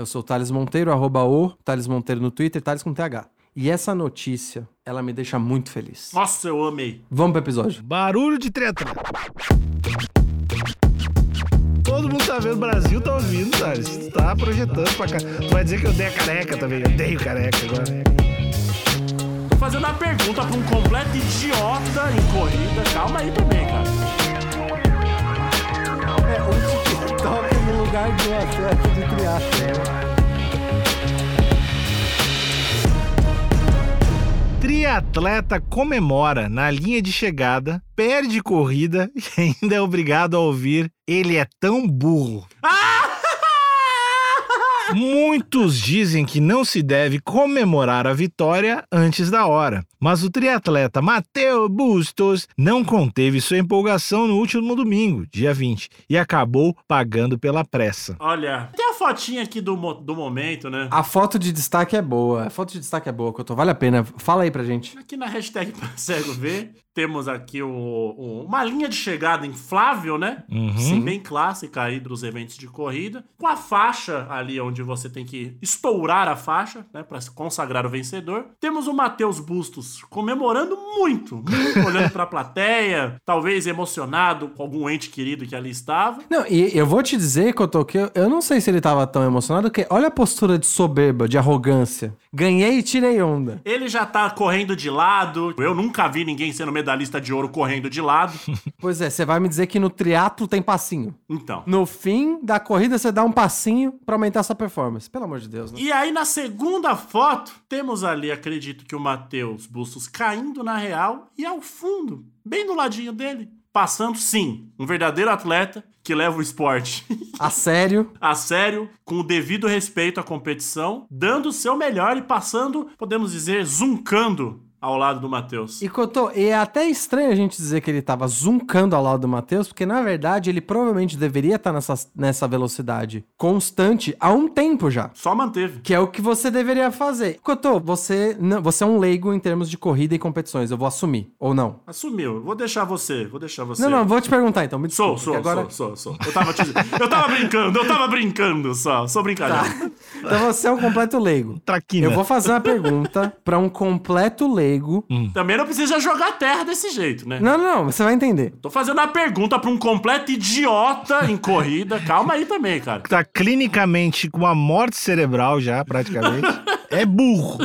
Eu sou o Thales Monteiro, arroba o Thales Monteiro no Twitter, Thales com TH. E essa notícia, ela me deixa muito feliz. Nossa, eu amei. Vamos pro episódio. Barulho de treta. Todo mundo tá vendo, o Brasil tá ouvindo, Thales. Tu tá projetando pra cá. Tu vai dizer que eu dei a careca também. Eu dei o careca agora. Tô fazendo uma pergunta pra um completo idiota em corrida. Calma aí também, cara. Lugar um atleta de triatlo. Triatleta comemora na linha de chegada, perde corrida e ainda é obrigado a ouvir ele é tão burro. Muitos dizem que não se deve comemorar a vitória antes da hora, mas o triatleta Matteo Bustos não conteve sua empolgação no último domingo, dia 20, e acabou pagando pela pressa. Olha, tem a fotinha aqui do, mo- do momento, né? A foto de destaque é boa. A foto de destaque é boa, Couto. Vale a pena. Fala aí pra gente. Aqui na hashtag pra cego ver, temos aqui o- o- uma linha de chegada inflável, né? Uhum. Sim, bem clássica aí dos eventos de corrida, com a faixa ali onde você tem que estourar a faixa, né, para consagrar o vencedor. Temos o Matheus Bustos comemorando muito, muito olhando pra plateia, talvez emocionado com algum ente querido que ali estava. Não, e eu vou te dizer, Couto, que eu, eu não sei se ele tava tão emocionado, porque olha a postura de soberba, de arrogância. Ganhei e tirei onda. Ele já tá correndo de lado. Eu nunca vi ninguém sendo medalhista de ouro correndo de lado. Pois é, você vai me dizer que no triatlo tem passinho. Então, No fim da corrida, você dá um passinho pra aumentar sua performance. Pelo amor de Deus, né? E aí, na segunda foto, temos ali, acredito que o Matheus Bustos caindo na real e ao fundo, bem do ladinho dele, passando, sim, um verdadeiro atleta que leva o esporte A sério. a sério, com o devido respeito à competição, dando o seu melhor e passando, podemos dizer, zuncando ao lado do Matheus. E Cotô, e é até estranho a gente dizer que ele tava zuncando ao lado do Matheus, porque na verdade ele provavelmente deveria estar nessa, nessa velocidade constante há um tempo já. Só manteve. Que é o que você deveria fazer. Cotô, você, não, você é um leigo em termos de corrida e competições, eu vou assumir. Ou não? Assumiu. Vou deixar você, vou deixar você. Não, não, vou te perguntar então. Me Sou, desculpa, sou, porque agora... sou, sou, sou. Eu tava, te... eu tava brincando, eu tava brincando só. Sou brincadeira. Então você é um completo leigo. Traquina. Eu vou fazer uma pergunta pra um completo leigo. Também não precisa jogar terra desse jeito, né? Não, não, não, você vai entender. Tô fazendo uma pergunta pra um completo idiota em corrida. Calma aí também, cara. Tá clinicamente com uma morte cerebral já, praticamente. é burro.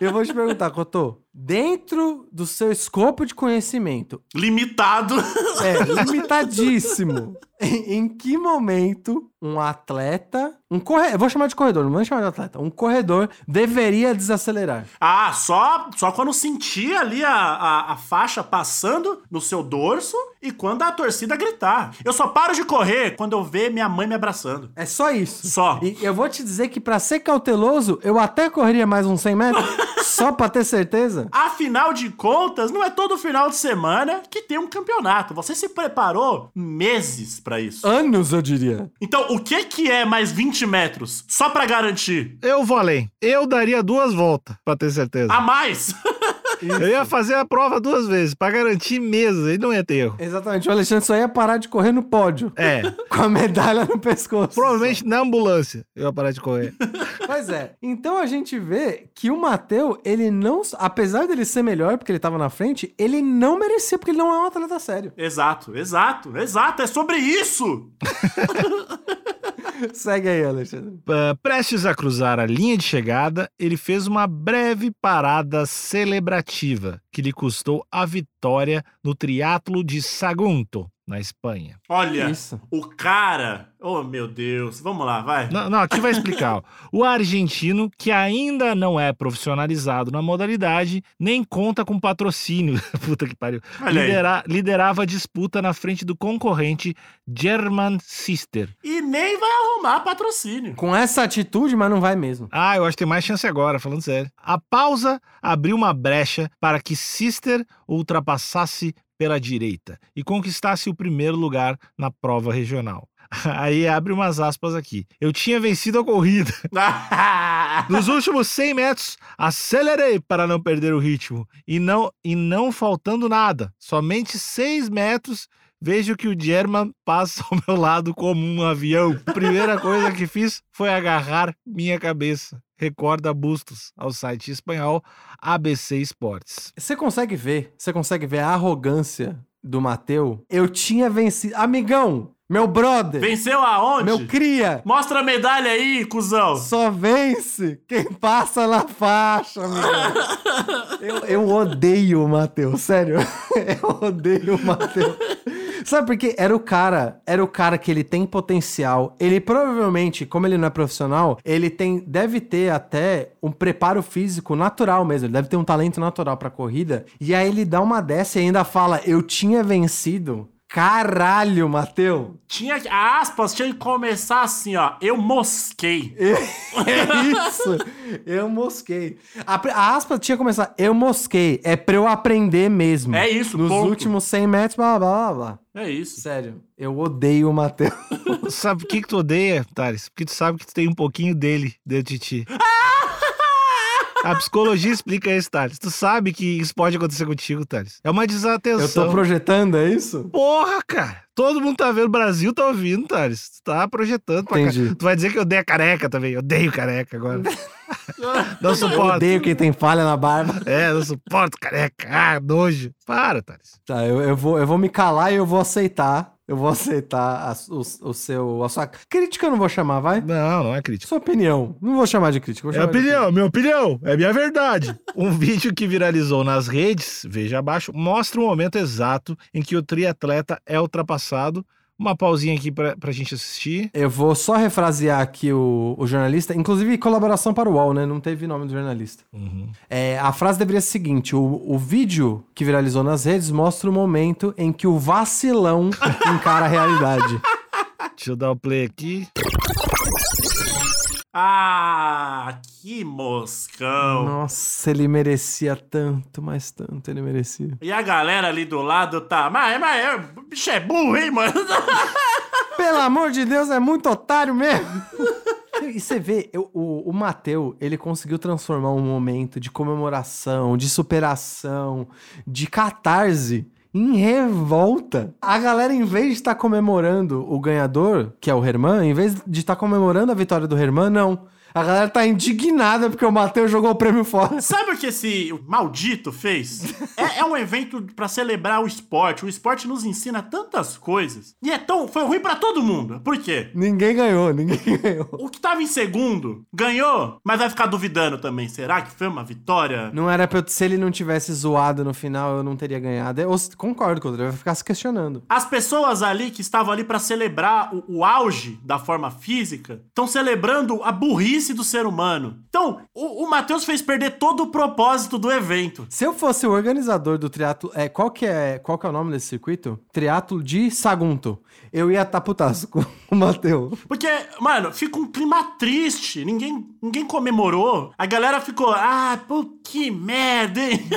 Eu vou te perguntar, Cotô. Dentro do seu escopo de conhecimento, Limitado. é limitadíssimo. em, em que momento um atleta, um corredor, vou chamar de corredor, não vou chamar de atleta, um corredor deveria desacelerar? Ah, só, só quando sentir ali a, a, a faixa passando no seu dorso e quando a torcida gritar. Eu só paro de correr quando eu ver minha mãe me abraçando. É só isso. Só. E eu vou te dizer que pra ser cauteloso, eu até correria mais uns 100 metros, só pra ter certeza. Afinal de contas, não é todo final de semana que tem um campeonato. Você se preparou meses pra isso. Anos, eu diria. Então, o que que é mais 20 metros? Só pra garantir. Eu vou além. Eu daria duas voltas, pra ter certeza. A mais? Eu ia fazer a prova duas vezes, pra garantir mesmo, aí não ia ter erro. Exatamente, o Alexandre só ia parar de correr no pódio. É, Com a medalha no pescoço. provavelmente na ambulância eu ia parar de correr. Pois é. Então a gente vê que o Mateu, ele não. Apesar dele ser melhor porque ele tava na frente, ele não merecia, porque ele não é um atleta sério. exato, exato, exato. É sobre isso. Segue aí, Alexandre. Uh, prestes a cruzar a linha de chegada, ele fez uma breve parada celebrativa que lhe custou a vitória no triatlo de Sagunto, na Espanha. Olha, Isso. o cara Oh, meu Deus. Vamos lá, vai. Não, não, aqui vai explicar. O argentino, que ainda não é profissionalizado na modalidade, nem conta com patrocínio. Puta que pariu. Lidera- liderava a disputa na frente do concorrente German Sister. E nem vai arrumar patrocínio. Com essa atitude, mas não vai mesmo. Ah, eu acho que tem mais chance agora, falando sério. A pausa abriu uma brecha para que Sister ultrapassasse pela direita e conquistasse o primeiro lugar na prova regional. Aí abre umas aspas aqui. Eu tinha vencido a corrida. Nos últimos 100 metros, acelerei para não perder o ritmo. E não, e não faltando nada, somente 6 metros, vejo que o German passa ao meu lado como um avião. Primeira coisa que fiz foi agarrar minha cabeça. Recorda Bustos ao site espanhol ABC Esportes. Você consegue ver, você consegue ver a arrogância do Mateu? Eu tinha vencido. Amigão, meu brother, Venceu aonde? meu cria, Mostra a medalha aí, cuzão. só vence quem passa na faixa, amigão. Eu, eu odeio o Mateu, sério. Eu odeio o Mateu. Sabe por quê? Era o cara, era o cara que ele tem potencial. Ele provavelmente, como ele não é profissional, ele tem, deve ter até um preparo físico natural mesmo. Ele deve ter um talento natural pra corrida. E aí ele dá uma dessa e ainda fala: "Eu tinha vencido". Caralho, Mateu. Tinha que, aspas tinha que começar assim, ó. Eu mosquei. É isso. Eu mosquei. A, a aspa tinha que começar. Eu mosquei. É pra eu aprender mesmo. É isso, Nos ponto. últimos 100 metros, blá, blá, blá, blá. É isso. Sério, eu odeio o Matheus. Sabe por que, que tu odeia, Thales? Porque tu sabe que tu tem um pouquinho dele dentro de ti. A psicologia explica isso, Thales. Tu sabe que isso pode acontecer contigo, Thales. É uma Eu desatenção. tô projetando, é isso? Porra, cara. Todo mundo tá vendo, o Brasil tá ouvindo, Thales. Tu tá projetando pra cá. Entendi. Tu vai dizer que eu odeio a careca também. Eu odeio careca agora. não Eu suporto. odeio quem tem falha na barba. É, não suporto careca. Ah, nojo. Para, Thales. Tá, eu, eu, vou, eu vou me calar e eu vou aceitar. Eu vou aceitar a, o, o seu, a sua crítica, eu não vou chamar, vai? Não, não é crítica. Sua opinião. Não vou chamar de crítica. É chamar de opinião, minha opinião, é minha verdade. Um vídeo que viralizou nas redes, veja abaixo, mostra o momento exato em que o triatleta é ultrapassado. Uma pausinha aqui pra, pra gente assistir. Eu vou só refrasear aqui o, o jornalista, inclusive colaboração para o UOL, né? Não teve nome do jornalista. É, a frase deveria ser a seguinte: o, o vídeo que viralizou nas redes mostra o momento em que o vacilão encara a realidade. Deixa eu dar o play aqui. Ah, moscão. Nossa, ele merecia tanto, mas tanto ele merecia. E a galera ali do lado tá. Mas, mas é, bicho é burro, hein, mano? Pelo amor de Deus, é muito otário mesmo. E você vê, eu- o, o Mateu, ele conseguiu transformar um momento de comemoração, de superação, de catarse em revolta. A galera, em vez de estar comemorando o ganhador, que é o Herman, em vez de estar comemorando a vitória do Herman, não. A galera tá indignada porque o Mateu jogou o prêmio fora. Sabe o que esse maldito fez? É, é um evento pra celebrar o esporte. O esporte nos ensina tantas coisas. E é tão. Foi ruim pra todo mundo. Por quê? Ninguém ganhou, ninguém ganhou. O que tava em segundo ganhou, mas vai ficar duvidando também. Será que foi uma vitória? Não era pra eu, se ele não tivesse zoado no final, eu não teria ganhado. Eu concordo com o André, vai ficar se questionando. As pessoas ali que estavam ali pra celebrar o, o auge da forma física estão celebrando a burrice do ser humano. Então, o, o Matheus fez perder todo o propósito do evento. Se eu fosse o organizador do triatlo, é, qual que é, qual que é o nome desse circuito? Triatlo de Sagunto. Eu ia estar putaço com o Mateu. Porque, mano, fica um clima triste. Ninguém, ninguém comemorou. A galera ficou, ah, pô, que merda, hein?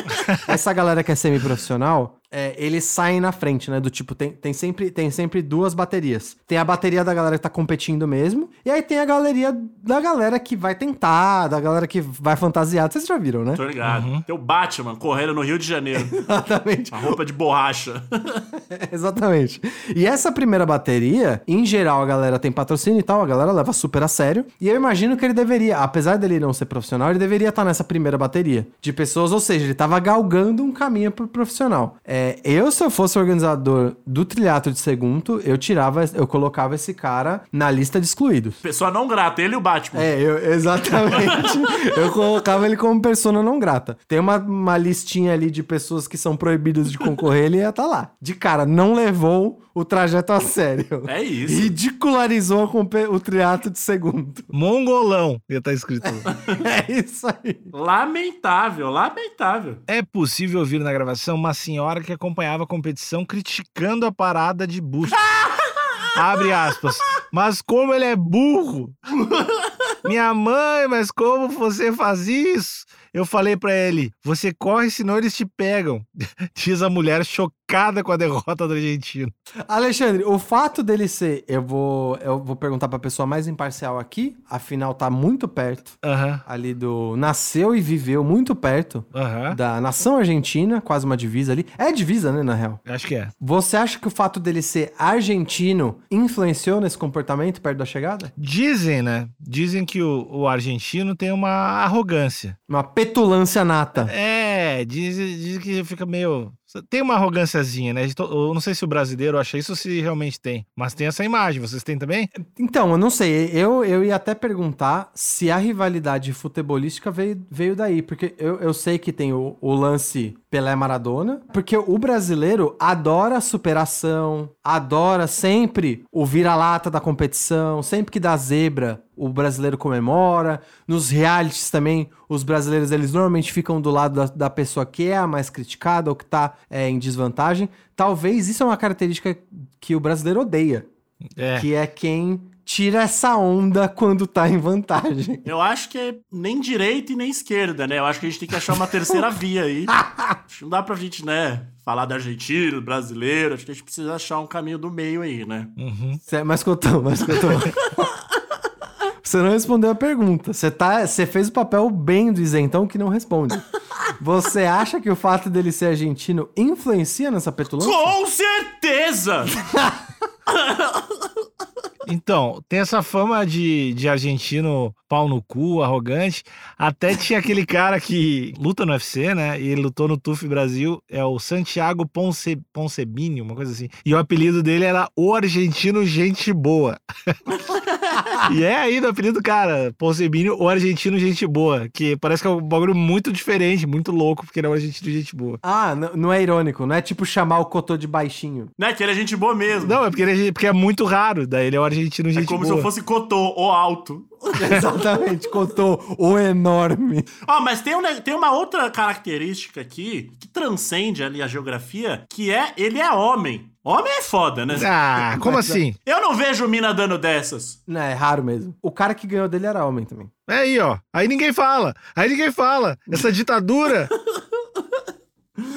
Essa galera que é semiprofissional, é, eles saem na frente, né? Do tipo, tem, tem, sempre, tem sempre duas baterias. Tem a bateria da galera que tá competindo mesmo, e aí tem a galeria da galera que vai tentar, da galera que vai fantasiar. Vocês já viram, né? Tô ligado. Tem o Batman correndo no Rio de Janeiro. Exatamente. A roupa de borracha. Exatamente. E essa primeira bateria, em geral, a galera tem patrocínio e tal, a galera leva super a sério. E eu imagino que ele deveria, apesar dele não ser profissional, ele deveria estar nessa primeira bateria de pessoas, ou seja, ele tava galgando um caminho pro profissional. É, É, eu, se eu fosse organizador do trilhato de segundo, eu tirava, eu colocava esse cara na lista de excluídos. Pessoa não grata, ele e o Batman. É, eu, exatamente. eu colocava ele como persona não grata. Tem uma, uma listinha ali de pessoas que são proibidas de concorrer, ele ia estar lá. De cara, não levou o trajeto a sério. É isso. Ridicularizou o triato de segundo. Mongolão, ia estar escrito. É isso aí. Lamentável, lamentável. É possível ouvir na gravação uma senhora que acompanhava a competição criticando a parada de busto. Abre aspas. Mas como ele é burro! Minha mãe, mas como você faz isso? Eu falei pra ele: você corre, senão eles te pegam. Diz a mulher chocada com a derrota do argentino. Alexandre, o fato dele ser, eu vou, eu vou perguntar pra pessoa mais imparcial aqui, afinal tá muito perto Aham, ali do nasceu e viveu muito perto aham. da nação argentina, quase uma divisa ali. É divisa, né, na real. Acho que é. Você acha que o fato dele ser argentino influenciou nesse comportamento perto da chegada? Dizem, né? Dizem que o, o argentino tem uma arrogância. Uma petulância nata. É, diz, diz que fica meio. Tem uma arrogânciazinha, né? To- Eu não sei se o brasileiro acha isso ou se realmente tem. Mas tem essa imagem. Vocês têm também? Então, eu não sei. Eu, eu ia até perguntar se a rivalidade futebolística veio, veio daí. Porque eu, eu sei que tem o, o lance Pelé-Maradona. Porque o brasileiro adora superação, adora sempre o vira-lata da competição. Sempre que dá zebra, o brasileiro comemora. Nos realities também, os brasileiros, eles normalmente ficam do lado da, da pessoa que é a mais criticada ou que tá é, em desvantagem. Talvez isso é uma característica que o brasileiro odeia. É. Que é quem tira essa onda quando tá em vantagem. Eu acho que é nem direita e nem esquerda, né? Eu acho que a gente tem que achar uma terceira via aí. Não dá pra gente, né, falar da Argentina, do brasileiro. Acho que a gente precisa achar um caminho do meio aí, né? Uhum. Mas Cotão, mas Cotão. Você não respondeu a pergunta. Você tá, você fez o papel bem do isentão que não responde. Você acha que o fato dele ser argentino influencia nessa petulância? Com certeza! Então, tem essa fama de, de argentino pau no cu, arrogante. Até tinha aquele cara que luta no UFC, né? E ele lutou no TUF Brasil. É o Santiago Ponce, Poncebini, uma coisa assim. E o apelido dele era O Argentino Gente Boa. e é ainda o apelido do cara, Poncebini, O Argentino Gente Boa. Que parece que é um bagulho muito diferente, muito louco, porque ele é um argentino gente boa. Ah, não é irônico, não é tipo chamar o Cotô de baixinho. né? Que ele é gente boa mesmo. Não, é porque, ele é, porque é muito raro. Daí ele é o argentino é gente como boa. se eu fosse Cotô, o alto. Exatamente, Cotô, o enorme. Ó, mas tem, um tem uma outra característica aqui que transcende ali a geografia, que é ele é homem. Homem é foda, né? Ah, como assim? Eu não vejo mina dando dessas. Não, é raro mesmo. O cara que ganhou dele era homem também. É aí, ó. Aí ninguém fala. Aí ninguém fala. Essa ditadura.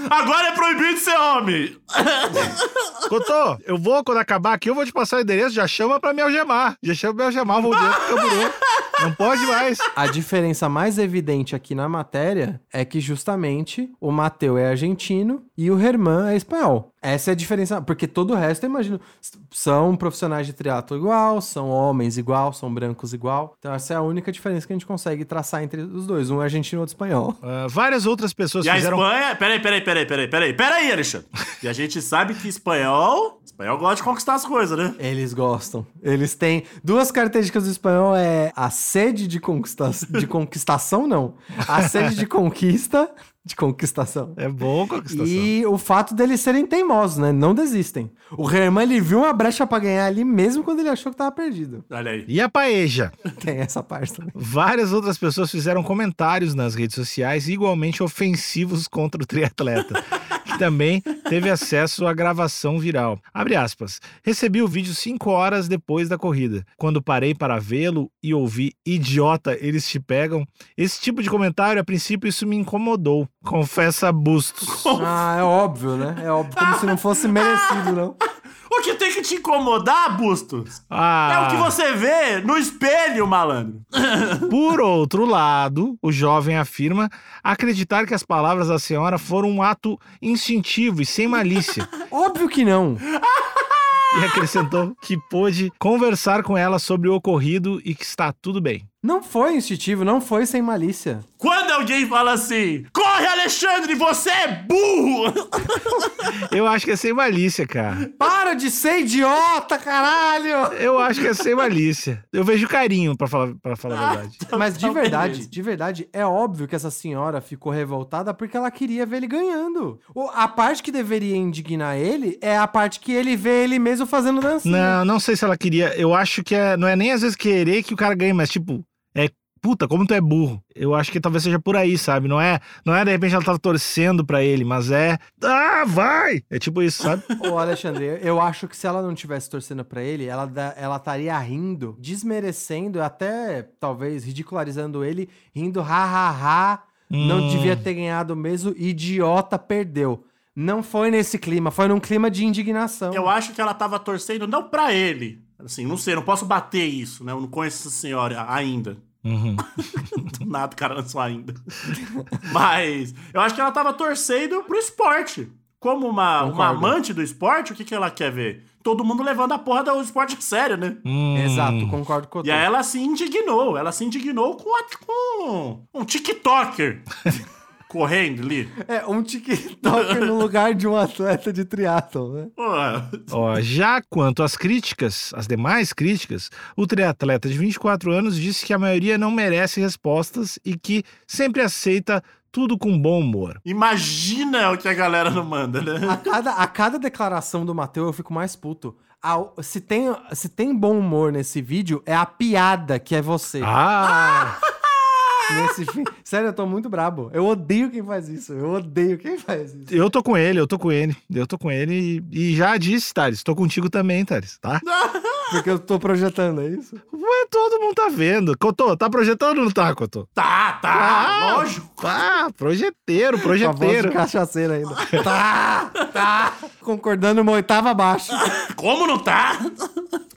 Agora é proibido ser homem. Cotô, eu vou, quando acabar aqui, eu vou te passar o endereço, já chama pra me algemar. Já chama pra me algemar, vou direto pro camburê. Não pode mais. A diferença mais evidente aqui na matéria é que justamente o Mateu é argentino e o Herman é espanhol. Essa é a diferença, porque todo o resto, eu imagino, são profissionais de triatlo igual, são homens igual, são brancos igual. Então essa é a única diferença que a gente consegue traçar entre os dois, um é argentino e outro espanhol. Ah, várias outras pessoas E a fizeram. Espanha. Peraí, peraí, peraí, peraí, peraí. Peraí, Alexandre. E a gente sabe que espanhol. Espanhol gosta de conquistar as coisas, né? Eles gostam. Eles têm duas características do espanhol é a sede de, conquista... de conquistação, não. A sede de conquista, de conquistação. É bom conquistação. E o fato deles serem teimosos, né? Não desistem. O Herman, ele viu uma brecha pra ganhar ali mesmo quando ele achou que tava perdido. Olha aí. E a paeja? Tem essa parte também. Várias outras pessoas fizeram comentários nas redes sociais igualmente ofensivos contra o triatleta, também teve acesso à gravação viral. Abre aspas. Recebi o vídeo cinco horas depois da corrida. Quando parei para vê-lo e ouvi idiota, eles te pegam. Esse tipo de comentário, a princípio, isso me incomodou. Confessa Bustos. Ah, é óbvio, né? É óbvio, como se não fosse merecido, não. O que tem que te incomodar, Bustos? Ah, É o que você vê no espelho, malandro. Por outro lado, o jovem afirma acreditar que as palavras da senhora foram um ato instintivo e sem malícia. Óbvio que não. e acrescentou que pôde conversar com ela sobre o ocorrido e que está tudo bem. Não foi instintivo, não foi sem malícia. Quando alguém fala assim, corre! Alexandre, você é burro! Eu acho que é sem malícia, cara. Para de ser idiota, caralho! Eu acho que é sem malícia. Eu vejo carinho, pra falar, pra falar a verdade. Mas de Então, verdade, de verdade, é óbvio que essa senhora ficou revoltada porque ela queria ver ele ganhando. A parte que deveria indignar ele é a parte que ele vê ele mesmo fazendo dancinha. Não, não sei se ela queria. Eu acho que é, não é nem às vezes querer que o cara ganhe, mas tipo, é puta, como tu é burro. Eu acho que talvez seja por aí, sabe? Não é, não é de repente ela tava torcendo pra ele, mas é, ah, vai. É tipo isso, sabe? Ô, Alexandre, eu acho que se ela não tivesse torcendo pra ele, ela ela estaria rindo, desmerecendo, até talvez ridicularizando ele, rindo ha ha ha, não Hum. devia ter ganhado mesmo, idiota perdeu. Não foi nesse clima, foi num clima de indignação. Eu acho que ela tava torcendo não pra ele. Assim, não sei, não posso bater isso, né? Eu não conheço essa senhora ainda. Uhum. Do nada, cara, não sou ainda. Mas eu acho que ela tava torcendo pro esporte. Como uma, uma amante do esporte, o que, que ela quer ver? Todo mundo levando a porra do esporte a sério, né? Hum. Exato, concordo com o E aí ela se indignou. Ela se indignou com, a- com um TikToker correndo ali. É, um TikToker no lugar de um atleta de triatlon, né? Ó, já quanto às críticas, as demais críticas, o triatleta de 24 anos disse que a maioria não merece respostas e que sempre aceita tudo com bom humor. imagina o que a galera não manda, né? A cada, a cada declaração do Matheus eu fico mais puto. A- se, tem, se tem bom humor nesse vídeo, é a piada que é você. Ah! Nesse fim. Sério, eu tô muito brabo. Eu odeio quem faz isso. Eu odeio quem faz isso. Eu tô com ele, eu tô com ele. Eu tô com ele e, e já disse, Thales, tô contigo também, Thales, tá? Porque eu tô projetando, é isso? Ué, todo mundo tá vendo. Cotô, tá projetando ou não tá, Cotô? Tá, tá, Ah, lógico. Tá, projeteiro, Com a voz de projeteiro. cachaceiro ainda. tá, tá. Concordando uma oitava abaixo. Como não tá?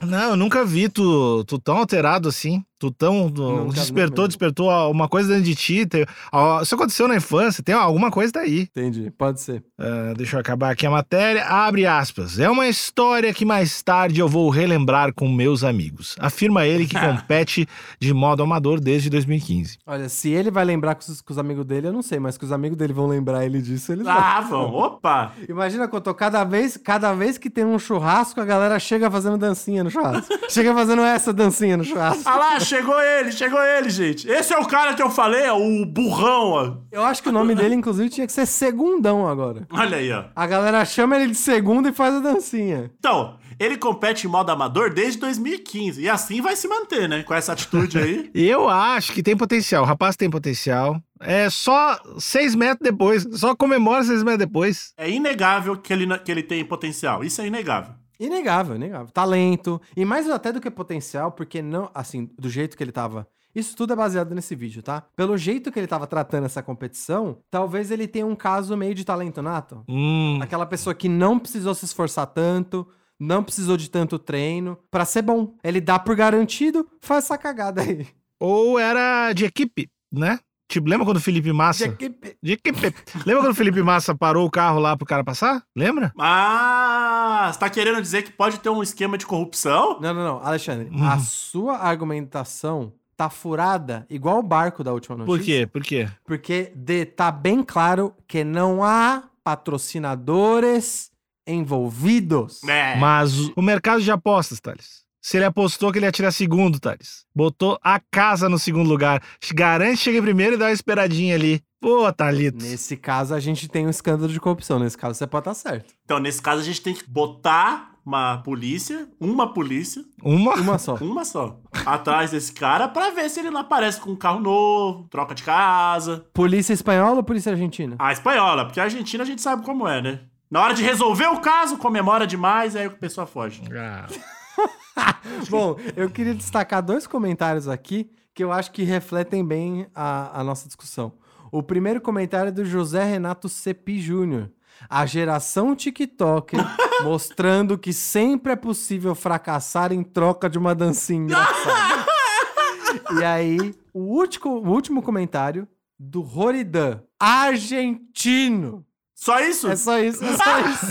Não, eu nunca vi tu, tu tão alterado assim. Tu tão. tu Nunca, despertou, despertou uma coisa dentro de ti. Tem, ó, isso aconteceu na infância, tem alguma coisa daí. Entendi, pode ser. Ah, deixa eu acabar aqui a matéria. Abre aspas. É uma história que mais tarde eu vou relembrar com meus amigos. Afirma ele que compete de modo amador desde 2015. Olha, se ele vai lembrar com os, com os amigos dele, eu não sei, mas que os amigos dele vão lembrar ele disso, eles vão. Ah, vão. Opa. Imagina quando eu tô- cada vez, cada vez que tem um churrasco, a galera chega fazendo dancinha no churrasco. chega fazendo essa dancinha no churrasco. Ah lá, chegou ele, chegou ele, gente. Esse é o cara que eu falei, ó, o burrão, ó. Eu acho que o nome dele, inclusive, tinha que ser Segundão agora. Olha aí, ó. A galera chama ele de segundo e faz a dancinha. Então, ele compete em modo amador desde 2015. E assim vai se manter, né? Com essa atitude aí. Eu acho que tem potencial. O rapaz tem potencial. É só seis metros depois. Só comemora seis metros depois. É inegável que ele, que ele tem potencial. Isso é inegável. Inegável, inegável. Talento. E mais até do que potencial, porque não, assim, do jeito que ele tava. Isso tudo é baseado nesse vídeo, tá? Pelo jeito que ele tava tratando essa competição, talvez ele tenha um caso meio de talento nato. Hum, Aquela pessoa que não precisou se esforçar tanto, não precisou de tanto treino pra ser bom. Ele dá por garantido, faz essa cagada aí. ou era de equipe, né? Tipo, lembra quando o Felipe Massa. Lembra quando o Felipe Massa parou o carro lá pro cara passar? Lembra? Ah, você tá querendo dizer que pode ter um esquema de corrupção? Não, não, não. Alexandre, Uhum. a sua argumentação tá furada igual o barco da última notícia. Por quê? Por quê? Porque de, tá bem claro que não há patrocinadores envolvidos. É. Mas o- o mercado de apostas, Thales. Se ele apostou que ele ia tirar segundo, Thales. Botou a casa no segundo lugar. Garante que chega em primeiro e dá uma esperadinha ali. Pô, Thalito. Nesse caso, a gente tem um escândalo de corrupção. Nesse caso, você pode estar certo. Então, nesse caso, a gente tem que botar uma polícia, uma polícia, Uma. Uma só. uma só, atrás desse cara pra ver se ele não aparece com um carro novo, troca de casa. Polícia espanhola ou polícia argentina? A espanhola, porque a Argentina a gente sabe como é, né? Na hora de resolver o caso, comemora demais, aí a pessoa foge. Ah, Bom, eu queria destacar dois comentários aqui que eu acho que refletem bem a, a nossa discussão. O primeiro comentário é do José Renato Cepi Júnior. A geração TikToker mostrando que sempre é possível fracassar em troca de uma dancinha engraçada. e aí, o último, o último comentário do Roridan, argentino. Só isso? É só isso, é só isso.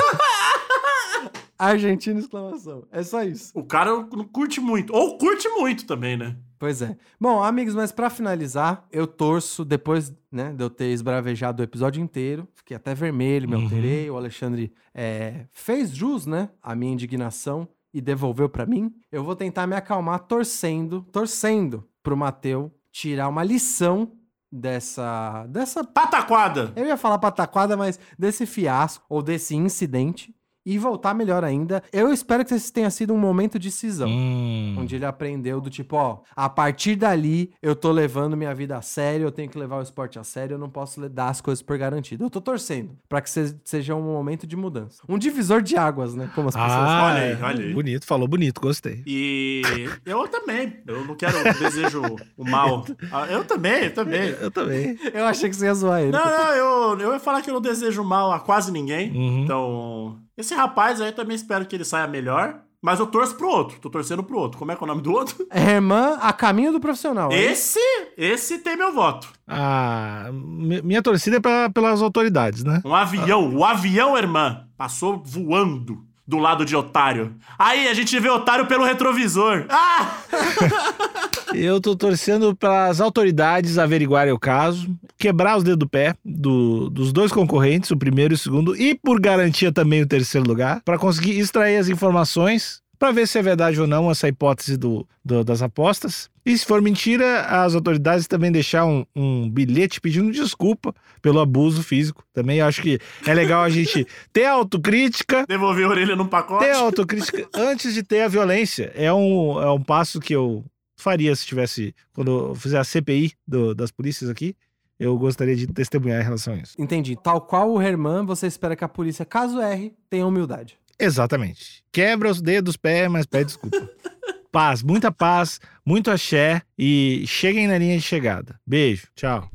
Argentino, exclamação. É só isso. O cara não curte muito. Ou curte muito também, né? Pois é. Bom, amigos, mas pra finalizar, eu torço, depois né, de eu ter esbravejado o episódio inteiro, fiquei até vermelho, me Uhum. alterei, o Alexandre é, fez jus, né, a minha indignação e devolveu pra mim. Eu vou tentar me acalmar torcendo, torcendo pro Mateu tirar uma lição dessa, dessa Pataquada! eu ia falar pataquada, mas desse fiasco ou desse incidente e voltar melhor ainda. Eu espero que esse tenha sido um momento de cisão. Hum. Onde ele aprendeu do tipo, ó, a partir dali eu tô levando minha vida a sério, eu tenho que levar o esporte a sério, eu não posso dar as coisas por garantido. Eu tô torcendo pra que se- seja um momento de mudança. Um divisor de águas, né? Como as pessoas Ah, Olha aí, olha aí. bonito, falou bonito, gostei. E eu também. Eu não quero desejo o mal. Ah, Eu também, eu também. Eu também. Eu achei que você ia zoar ele. Não, não, eu, eu ia falar que eu não desejo mal a quase ninguém. Uhum. Então, esse rapaz aí também espero que ele saia melhor. Mas eu torço pro outro. Tô torcendo pro outro. Como é que é o nome do outro? Herman, a caminho do profissional. hein? Esse, esse tem meu voto. Ah, mi- minha torcida é pra- pelas autoridades, né? Um avião, o avião, irmã, passou voando do lado de otário. Aí a gente vê otário pelo retrovisor. Ah! Eu tô torcendo para as autoridades averiguarem o caso, quebrar os dedos do pé do- dos dois concorrentes, o primeiro e o segundo, e por garantia também o terceiro lugar, para conseguir extrair as informações para ver se é verdade ou não essa hipótese do, do- das apostas. E se for mentira, as autoridades também deixar um, um bilhete pedindo desculpa pelo abuso físico. Também acho que é legal a gente ter autocrítica Devolver a orelha num pacote. ter a autocrítica antes de ter a violência. É um, é um passo que eu faria se tivesse. Quando eu fizer a CPI do- das polícias aqui, eu gostaria de testemunhar em relação a isso. Entendi. Tal qual o Herman, você espera que a polícia, caso erre, tenha humildade. Exatamente. Quebra os dedos, pé, mas pede desculpa. paz, muita paz, muito axé e cheguem na linha de chegada. Beijo, tchau.